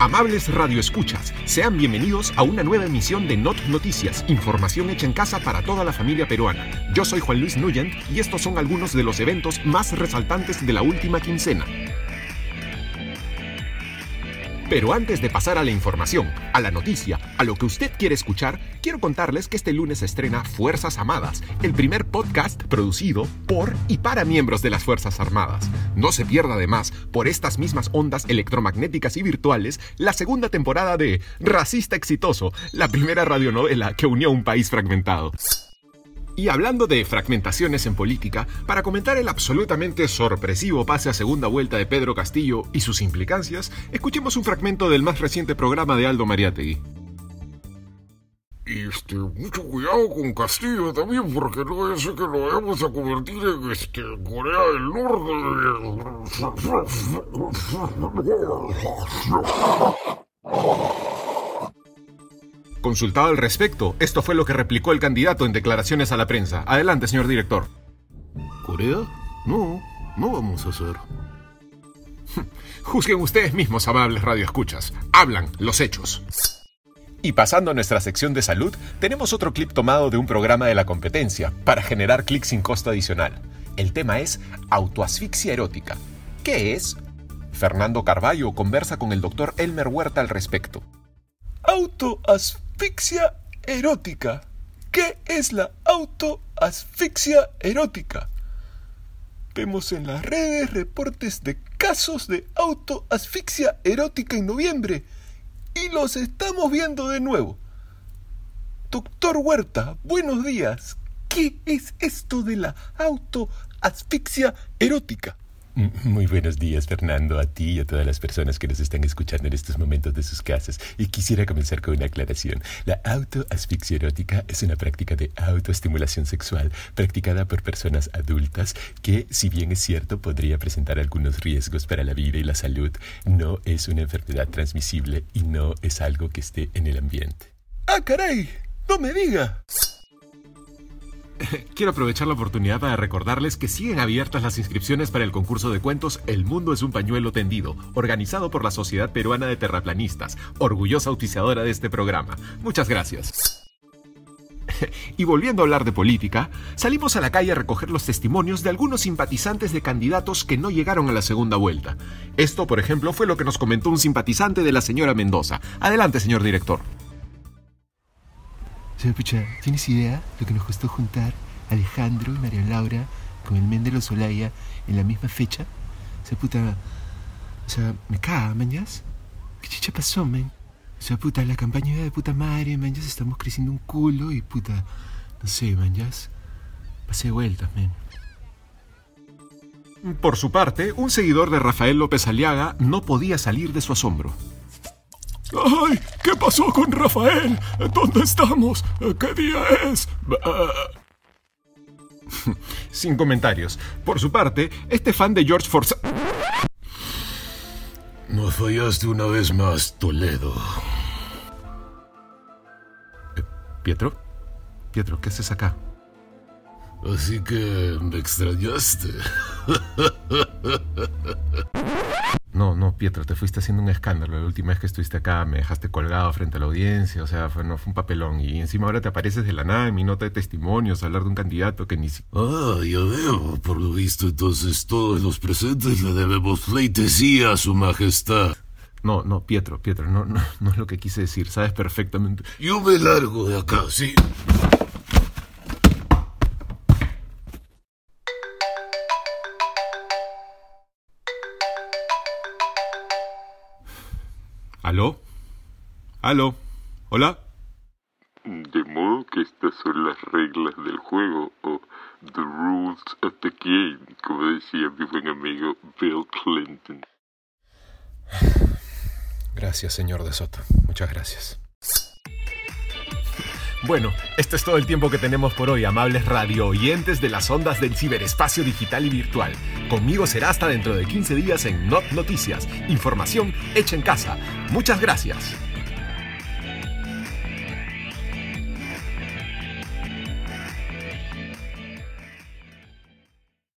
Amables radioescuchas, sean bienvenidos a una nueva emisión de Not Noticias, información hecha en casa para toda la familia peruana. Yo soy Juan Luis Nuyent y estos son algunos de los eventos más resaltantes de la última quincena. Pero antes de pasar a la información, a la noticia, a lo que usted quiere escuchar, quiero contarles que este lunes estrena Fuerzas Amadas, el primer podcast producido por y para miembros de las Fuerzas Armadas. No se pierda además, por estas mismas ondas electromagnéticas y virtuales, la segunda temporada de Racista Exitoso, la primera radionovela que unió a un país fragmentado. Y hablando de fragmentaciones en política, para comentar el absolutamente sorpresivo pase a segunda vuelta de Pedro Castillo y sus implicancias, escuchemos un fragmento del más reciente programa de Aldo Mariategui. Y este, mucho cuidado con Castillo también, porque no ser que lo vayamos a convertir en este, Corea del Norte. Consultado al respecto, esto fue lo que replicó el candidato en declaraciones a la prensa. Adelante, señor director. ¿Corea? No, no vamos a hacer. Juzguen ustedes mismos, amables radioescuchas. Hablan los hechos. Y pasando a nuestra sección de salud, tenemos otro clip tomado de un programa de la competencia para generar clics sin costo adicional. El tema es autoasfixia erótica. ¿Qué es? Fernando Carballo conversa con el doctor Elmer Huerta al respecto. Autoasfixia asfixia erótica. ¿Qué es la autoasfixia erótica? Vemos en las redes reportes de casos de autoasfixia erótica en noviembre y los estamos viendo de nuevo. Doctor Huerta, buenos días. ¿Qué es esto de la autoasfixia erótica? Muy buenos días, Fernando, a ti y a todas las personas que nos están escuchando en estos momentos de sus casas. Y quisiera comenzar con una aclaración. La autoasfixia erótica es una práctica de autoestimulación sexual practicada por personas adultas que, si bien es cierto, podría presentar algunos riesgos para la vida y la salud, no es una enfermedad transmisible y no es algo que esté en el ambiente. ¡Ah, caray! ¡No me diga! Quiero aprovechar la oportunidad para recordarles que siguen abiertas las inscripciones para el concurso de cuentos El mundo es un pañuelo tendido, organizado por la Sociedad Peruana de Terraplanistas, orgullosa auspiciadora de este programa. Muchas gracias. Y volviendo a hablar de política, salimos a la calle a recoger los testimonios de algunos simpatizantes de candidatos que no llegaron a la segunda vuelta. Esto, por ejemplo, fue lo que nos comentó un simpatizante de la señora Mendoza. Adelante, señor director. O pucha, ¿tienes idea lo que nos costó juntar Alejandro y María Laura con el Mendelo Solaya en la misma fecha? O sea, puta. O sea, me caga, mañas. ¿Qué chicha pasó, man? O sea, puta, la campaña de puta madre, mañas, estamos creciendo un culo y puta. No sé, mañas. Pasé vueltas, man. Por su parte, un seguidor de Rafael López Aliaga no podía salir de su asombro. ¡Ay! ¿Qué pasó con Rafael? ¿Dónde estamos? ¿Qué día es? Sin comentarios. Por su parte, este fan de George Forza... Nos fallaste una vez más, Toledo. Eh, ¿Pietro? Pietro, ¿qué haces acá? Así que me extrañaste. No, no, Pietro, te fuiste haciendo un escándalo. La última vez que estuviste acá me dejaste colgado frente a la audiencia, o sea, fue, no, fue un papelón. Y encima ahora te apareces de la nada en mi nota de testimonios, a hablar de un candidato que ni siquiera... Ah, ya veo. Por lo visto, entonces todos los presentes le debemos pleitesía a su majestad. No, no, Pietro, Pietro, no, no, no es lo que quise decir, sabes perfectamente. Yo me largo de acá, sí. ¿Aló? ¿Aló? ¿Hola? De modo que estas son las reglas del juego, o The Rules of the Game, como decía mi buen amigo Bill Clinton. Gracias, señor de Soto. Muchas gracias. Bueno, esto es todo el tiempo que tenemos por hoy, amables radio oyentes de las ondas del ciberespacio digital y virtual. Conmigo será hasta dentro de 15 días en Not Noticias, información hecha en casa. Muchas gracias.